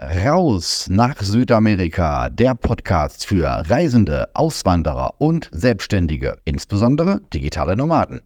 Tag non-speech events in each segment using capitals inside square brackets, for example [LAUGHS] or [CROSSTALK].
Raus nach Südamerika, der Podcast für Reisende, Auswanderer und Selbstständige, insbesondere digitale Nomaden.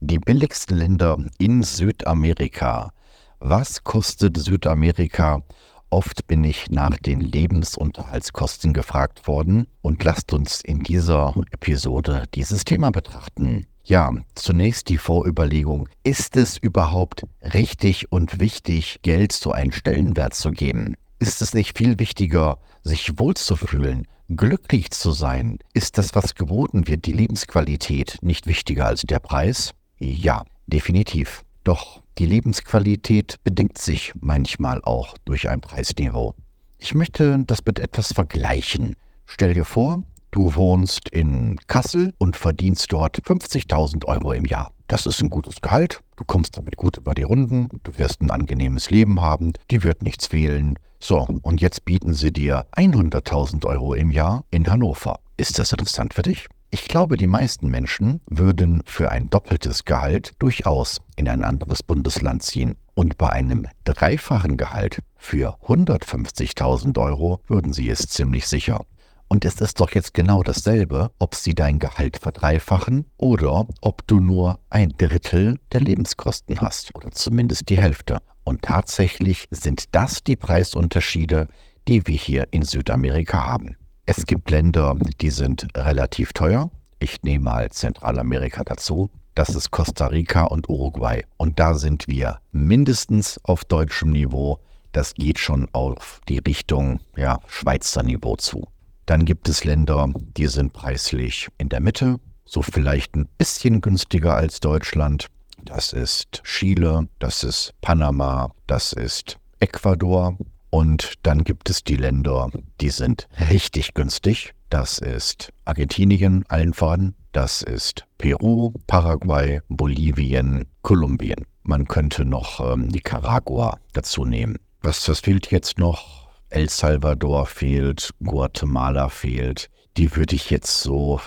Die billigsten Länder in Südamerika. Was kostet Südamerika? Oft bin ich nach den Lebensunterhaltskosten gefragt worden und lasst uns in dieser Episode dieses Thema betrachten. Ja, zunächst die Vorüberlegung. Ist es überhaupt richtig und wichtig, Geld so einen Stellenwert zu geben? Ist es nicht viel wichtiger, sich wohlzufühlen, glücklich zu sein? Ist das, was geboten wird, die Lebensqualität, nicht wichtiger als der Preis? Ja, definitiv. Doch die Lebensqualität bedingt sich manchmal auch durch ein Preisniveau. Ich möchte das mit etwas vergleichen. Stell dir vor, Du wohnst in Kassel und verdienst dort 50.000 Euro im Jahr. Das ist ein gutes Gehalt. Du kommst damit gut über die Runden. Du wirst ein angenehmes Leben haben. Die wird nichts fehlen. So, und jetzt bieten sie dir 100.000 Euro im Jahr in Hannover. Ist das interessant für dich? Ich glaube, die meisten Menschen würden für ein doppeltes Gehalt durchaus in ein anderes Bundesland ziehen. Und bei einem dreifachen Gehalt für 150.000 Euro würden sie es ziemlich sicher. Und es ist doch jetzt genau dasselbe, ob sie dein Gehalt verdreifachen oder ob du nur ein Drittel der Lebenskosten hast oder zumindest die Hälfte. Und tatsächlich sind das die Preisunterschiede, die wir hier in Südamerika haben. Es gibt Länder, die sind relativ teuer. Ich nehme mal Zentralamerika dazu. Das ist Costa Rica und Uruguay. Und da sind wir mindestens auf deutschem Niveau. Das geht schon auf die Richtung ja, Schweizer Niveau zu. Dann gibt es Länder, die sind preislich in der Mitte, so vielleicht ein bisschen günstiger als Deutschland. Das ist Chile, das ist Panama, das ist Ecuador. Und dann gibt es die Länder, die sind richtig günstig. Das ist Argentinien allen voran, das ist Peru, Paraguay, Bolivien, Kolumbien. Man könnte noch ähm, Nicaragua dazu nehmen. Was, was fehlt jetzt noch? El Salvador fehlt, Guatemala fehlt. Die würde ich jetzt so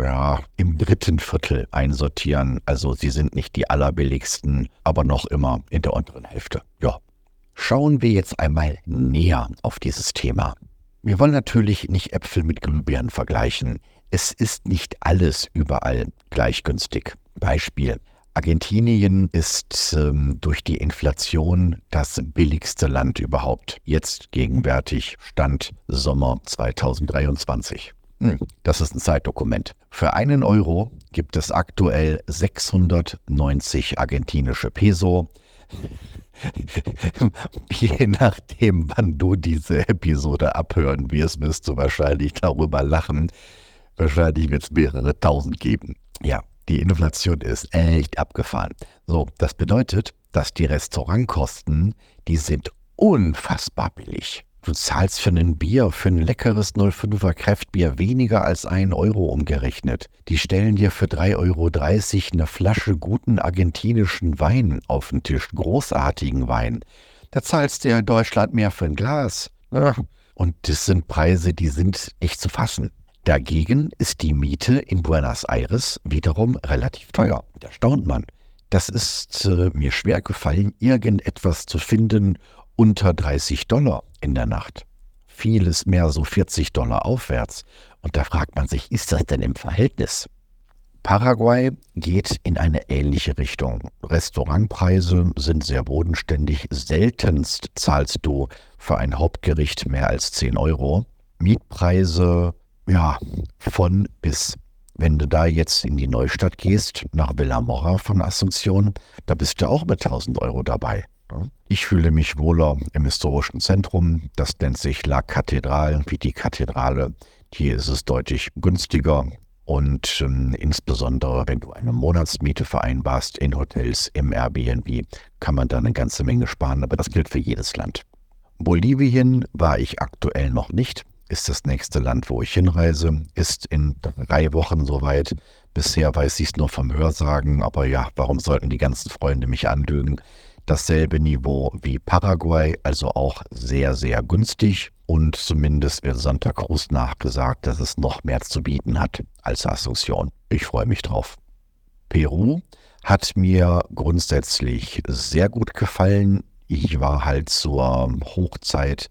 ja, im dritten Viertel einsortieren. Also sie sind nicht die allerbilligsten, aber noch immer in der unteren Hälfte. Ja. Schauen wir jetzt einmal näher auf dieses Thema. Wir wollen natürlich nicht Äpfel mit Glühbirnen vergleichen. Es ist nicht alles überall gleich günstig. Beispiel. Argentinien ist ähm, durch die Inflation das billigste Land überhaupt. Jetzt gegenwärtig Stand Sommer 2023. Hm, das ist ein Zeitdokument. Für einen Euro gibt es aktuell 690 argentinische Peso. [LAUGHS] Je nachdem, wann du diese Episode abhören wirst, wirst du wahrscheinlich darüber lachen. Wahrscheinlich wird es mehrere tausend geben. Ja, die Inflation ist echt abgefahren. So, das bedeutet, dass die Restaurantkosten, die sind unfassbar billig. Du zahlst für ein Bier, für ein leckeres 05er Kräftbier weniger als ein Euro umgerechnet. Die stellen dir für 3,30 Euro eine Flasche guten argentinischen Wein auf den Tisch, großartigen Wein. Da zahlst du ja in Deutschland mehr für ein Glas. Und das sind Preise, die sind nicht zu fassen. Dagegen ist die Miete in Buenos Aires wiederum relativ teuer. Da staunt man. Das ist äh, mir schwer gefallen, irgendetwas zu finden unter 30 Dollar in der Nacht. Vieles mehr so 40 Dollar aufwärts. Und da fragt man sich, ist das denn im Verhältnis? Paraguay geht in eine ähnliche Richtung. Restaurantpreise sind sehr bodenständig. Seltenst zahlst du für ein Hauptgericht mehr als 10 Euro. Mietpreise ja, von bis. Wenn du da jetzt in die Neustadt gehst, nach Villa Mora von Asunción, da bist du auch mit 1000 Euro dabei. Ich fühle mich wohler im historischen Zentrum. Das nennt sich La Catedral, wie die Kathedrale. Hier ist es deutlich günstiger. Und ähm, insbesondere, wenn du eine Monatsmiete vereinbarst in Hotels im Airbnb, kann man da eine ganze Menge sparen. Aber das gilt für jedes Land. Bolivien war ich aktuell noch nicht ist das nächste Land, wo ich hinreise. Ist in drei Wochen soweit. Bisher weiß ich es nur vom Hörsagen, aber ja, warum sollten die ganzen Freunde mich anlügen? Dasselbe Niveau wie Paraguay, also auch sehr, sehr günstig. Und zumindest wird Santa Cruz nachgesagt, dass es noch mehr zu bieten hat als Asunción. Ich freue mich drauf. Peru Hat mir grundsätzlich sehr gut gefallen. Ich war halt zur Hochzeit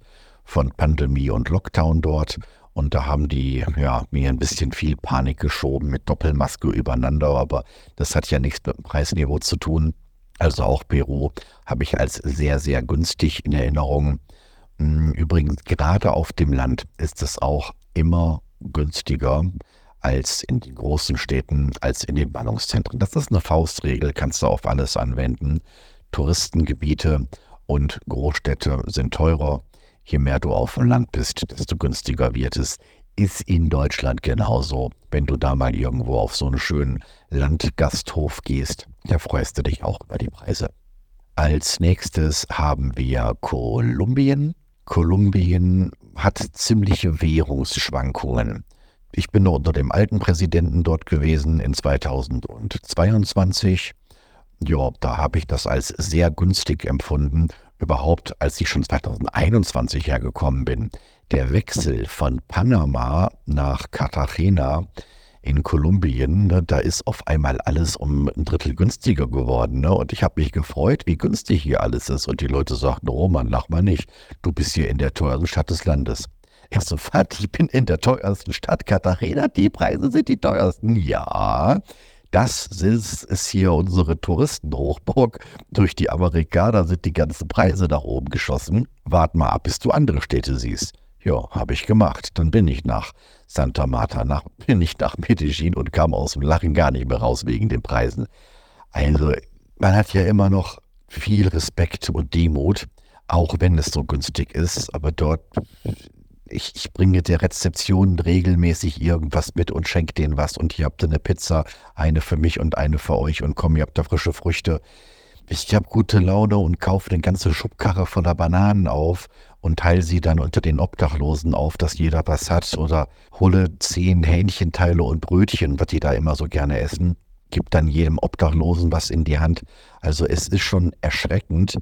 von Pandemie und Lockdown dort und da haben die ja, mir ein bisschen viel Panik geschoben mit Doppelmaske übereinander, aber das hat ja nichts mit dem Preisniveau zu tun. Also auch Peru habe ich als sehr, sehr günstig in Erinnerung. Hm, übrigens, gerade auf dem Land ist es auch immer günstiger als in den großen Städten, als in den Ballungszentren. Das ist eine Faustregel, kannst du auf alles anwenden. Touristengebiete und Großstädte sind teurer. Je mehr du auf dem Land bist, desto günstiger wird es. Ist in Deutschland genauso. Wenn du da mal irgendwo auf so einen schönen Landgasthof gehst, da freust du dich auch über die Preise. Als nächstes haben wir Kolumbien. Kolumbien hat ziemliche Währungsschwankungen. Ich bin unter dem alten Präsidenten dort gewesen in 2022. Ja, da habe ich das als sehr günstig empfunden. Überhaupt, als ich schon 2021 hergekommen bin. Der Wechsel von Panama nach Cartagena in Kolumbien, ne, da ist auf einmal alles um ein Drittel günstiger geworden. Ne? Und ich habe mich gefreut, wie günstig hier alles ist. Und die Leute sagten, Roman, lach mal nicht. Du bist hier in der teuersten Stadt des Landes. Ich so, ich bin in der teuersten Stadt Katharina, die Preise sind die teuersten. Ja, das ist, ist hier unsere Touristenhochburg. Durch die Amerikaner sind die ganzen Preise nach oben geschossen. Wart mal ab, bis du andere Städte siehst. Ja, habe ich gemacht. Dann bin ich nach Santa Marta, nach, bin ich nach Medellin und kam aus dem Lachen gar nicht mehr raus wegen den Preisen. Also, man hat ja immer noch viel Respekt und Demut, auch wenn es so günstig ist. Aber dort ich, ich bringe der Rezeption regelmäßig irgendwas mit und schenke denen was. Und hier habt ihr eine Pizza, eine für mich und eine für euch. Und komm, ihr habt da frische Früchte. Ich habe gute Laune und kaufe eine ganze Schubkarre voller Bananen auf und teile sie dann unter den Obdachlosen auf, dass jeder was hat. Oder hole zehn Hähnchenteile und Brötchen, was die da immer so gerne essen, gib dann jedem Obdachlosen was in die Hand. Also es ist schon erschreckend,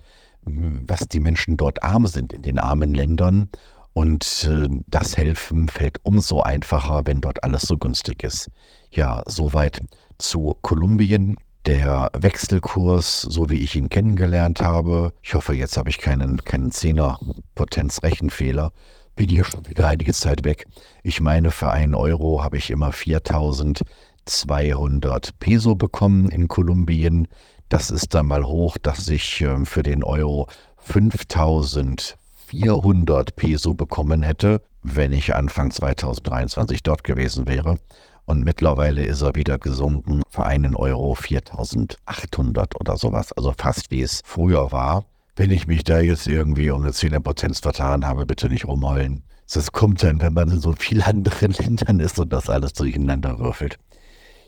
was die Menschen dort arm sind in den armen Ländern und äh, das Helfen fällt umso einfacher, wenn dort alles so günstig ist. Ja, soweit zu Kolumbien. Der Wechselkurs, so wie ich ihn kennengelernt habe, ich hoffe, jetzt habe ich keinen, keinen Zehner-Potenz-Rechenfehler, bin hier schon wieder einige Zeit weg. Ich meine, für einen Euro habe ich immer 4200 Peso bekommen in Kolumbien. Das ist dann mal hoch, dass ich äh, für den Euro 5000 400 Peso bekommen hätte, wenn ich Anfang 2023 dort gewesen wäre. Und mittlerweile ist er wieder gesunken für einen Euro 4800 oder sowas. Also fast wie es früher war. Wenn ich mich da jetzt irgendwie um eine 10 Potenz vertan habe, bitte nicht rumheulen. Das kommt dann, wenn man in so vielen anderen [LAUGHS] Ländern ist und das alles durcheinander würfelt.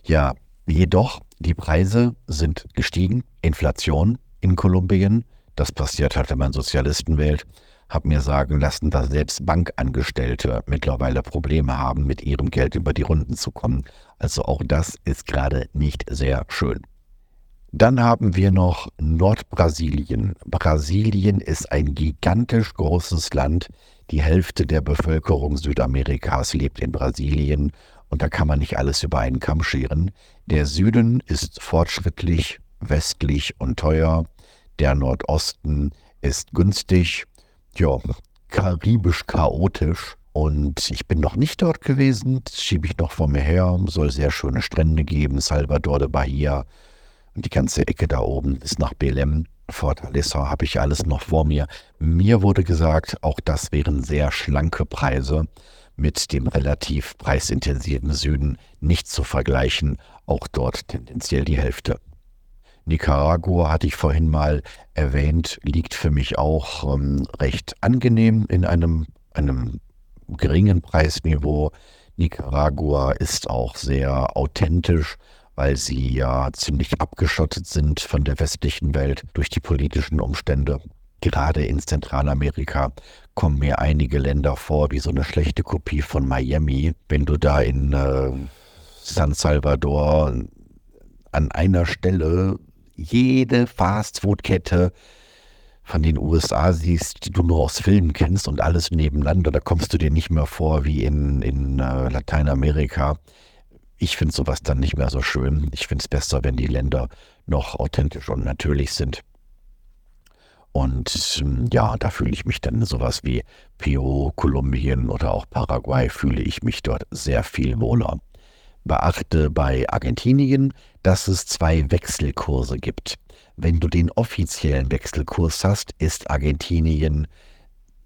Ja, jedoch, die Preise sind gestiegen. Inflation in Kolumbien. Das passiert halt, wenn man Sozialisten wählt habe mir sagen lassen, dass selbst Bankangestellte mittlerweile Probleme haben, mit ihrem Geld über die Runden zu kommen. Also auch das ist gerade nicht sehr schön. Dann haben wir noch Nordbrasilien. Brasilien ist ein gigantisch großes Land. Die Hälfte der Bevölkerung Südamerikas lebt in Brasilien und da kann man nicht alles über einen Kamm scheren. Der Süden ist fortschrittlich, westlich und teuer. Der Nordosten ist günstig ja, karibisch chaotisch. Und ich bin noch nicht dort gewesen, schiebe ich noch vor mir her. Soll sehr schöne Strände geben, Salvador de Bahia und die ganze Ecke da oben bis nach Belém. Fortaleza habe ich alles noch vor mir. Mir wurde gesagt, auch das wären sehr schlanke Preise mit dem relativ preisintensiven Süden nicht zu vergleichen. Auch dort tendenziell die Hälfte. Nicaragua hatte ich vorhin mal erwähnt, liegt für mich auch ähm, recht angenehm in einem, einem geringen Preisniveau. Nicaragua ist auch sehr authentisch, weil sie ja ziemlich abgeschottet sind von der westlichen Welt durch die politischen Umstände. Gerade in Zentralamerika kommen mir einige Länder vor wie so eine schlechte Kopie von Miami. Wenn du da in äh, San Salvador an einer Stelle jede Fastfood-Kette von den USA siehst, die du nur aus Filmen kennst und alles nebeneinander, da kommst du dir nicht mehr vor wie in, in äh, Lateinamerika. Ich finde sowas dann nicht mehr so schön. Ich finde es besser, wenn die Länder noch authentisch und natürlich sind. Und ähm, ja, da fühle ich mich dann sowas wie Peru, Kolumbien oder auch Paraguay, fühle ich mich dort sehr viel wohler. Beachte bei Argentinien, dass es zwei Wechselkurse gibt. Wenn du den offiziellen Wechselkurs hast, ist Argentinien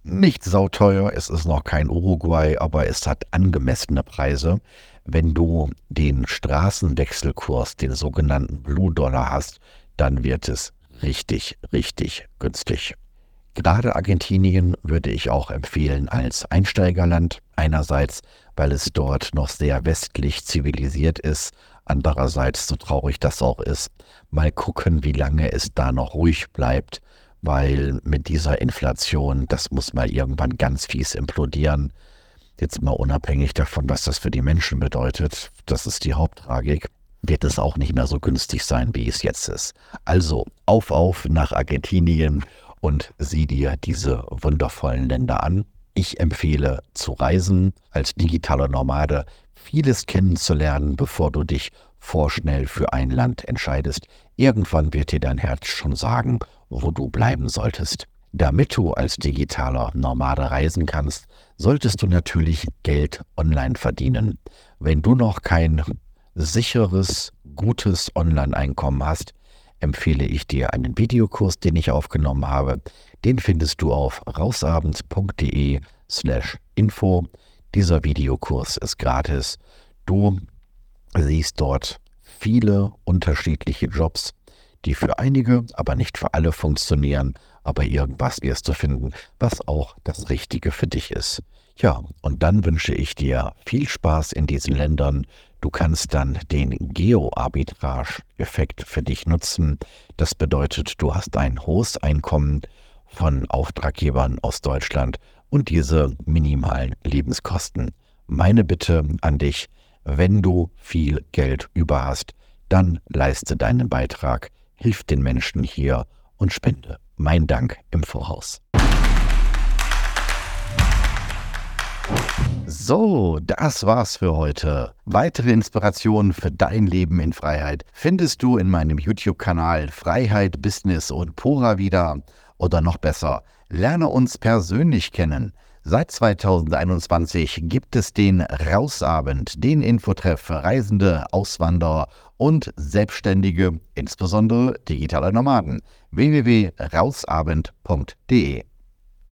nicht sauteuer. Es ist noch kein Uruguay, aber es hat angemessene Preise. Wenn du den Straßenwechselkurs, den sogenannten Blue Dollar hast, dann wird es richtig, richtig günstig. Gerade Argentinien würde ich auch empfehlen als Einsteigerland. Einerseits, weil es dort noch sehr westlich zivilisiert ist. Andererseits, so traurig das auch ist, mal gucken, wie lange es da noch ruhig bleibt, weil mit dieser Inflation, das muss mal irgendwann ganz fies implodieren. Jetzt mal unabhängig davon, was das für die Menschen bedeutet, das ist die Haupttragik, wird es auch nicht mehr so günstig sein, wie es jetzt ist. Also auf, auf nach Argentinien und sieh dir diese wundervollen Länder an. Ich empfehle zu reisen als digitaler Nomade, vieles kennenzulernen, bevor du dich vorschnell für ein Land entscheidest. Irgendwann wird dir dein Herz schon sagen, wo du bleiben solltest. Damit du als digitaler Nomade reisen kannst, solltest du natürlich Geld online verdienen. Wenn du noch kein sicheres, gutes Online-Einkommen hast, empfehle ich dir einen Videokurs, den ich aufgenommen habe. Den findest du auf rausabend.de slash info. Dieser Videokurs ist gratis. Du siehst dort viele unterschiedliche Jobs, die für einige, aber nicht für alle funktionieren, aber irgendwas wirst du finden, was auch das Richtige für dich ist. Ja, und dann wünsche ich dir viel Spaß in diesen Ländern. Du kannst dann den Geo-Arbitrage-Effekt für dich nutzen. Das bedeutet, du hast ein hohes Einkommen von Auftraggebern aus Deutschland und diese minimalen Lebenskosten. Meine Bitte an dich, wenn du viel Geld über hast, dann leiste deinen Beitrag, hilf den Menschen hier und spende. Mein Dank im Voraus. So, das war's für heute. Weitere Inspirationen für dein Leben in Freiheit findest du in meinem YouTube-Kanal Freiheit, Business und Pura wieder. Oder noch besser, lerne uns persönlich kennen. Seit 2021 gibt es den Rausabend, den Infotreff für Reisende, Auswanderer und Selbstständige, insbesondere digitale Nomaden. www.rausabend.de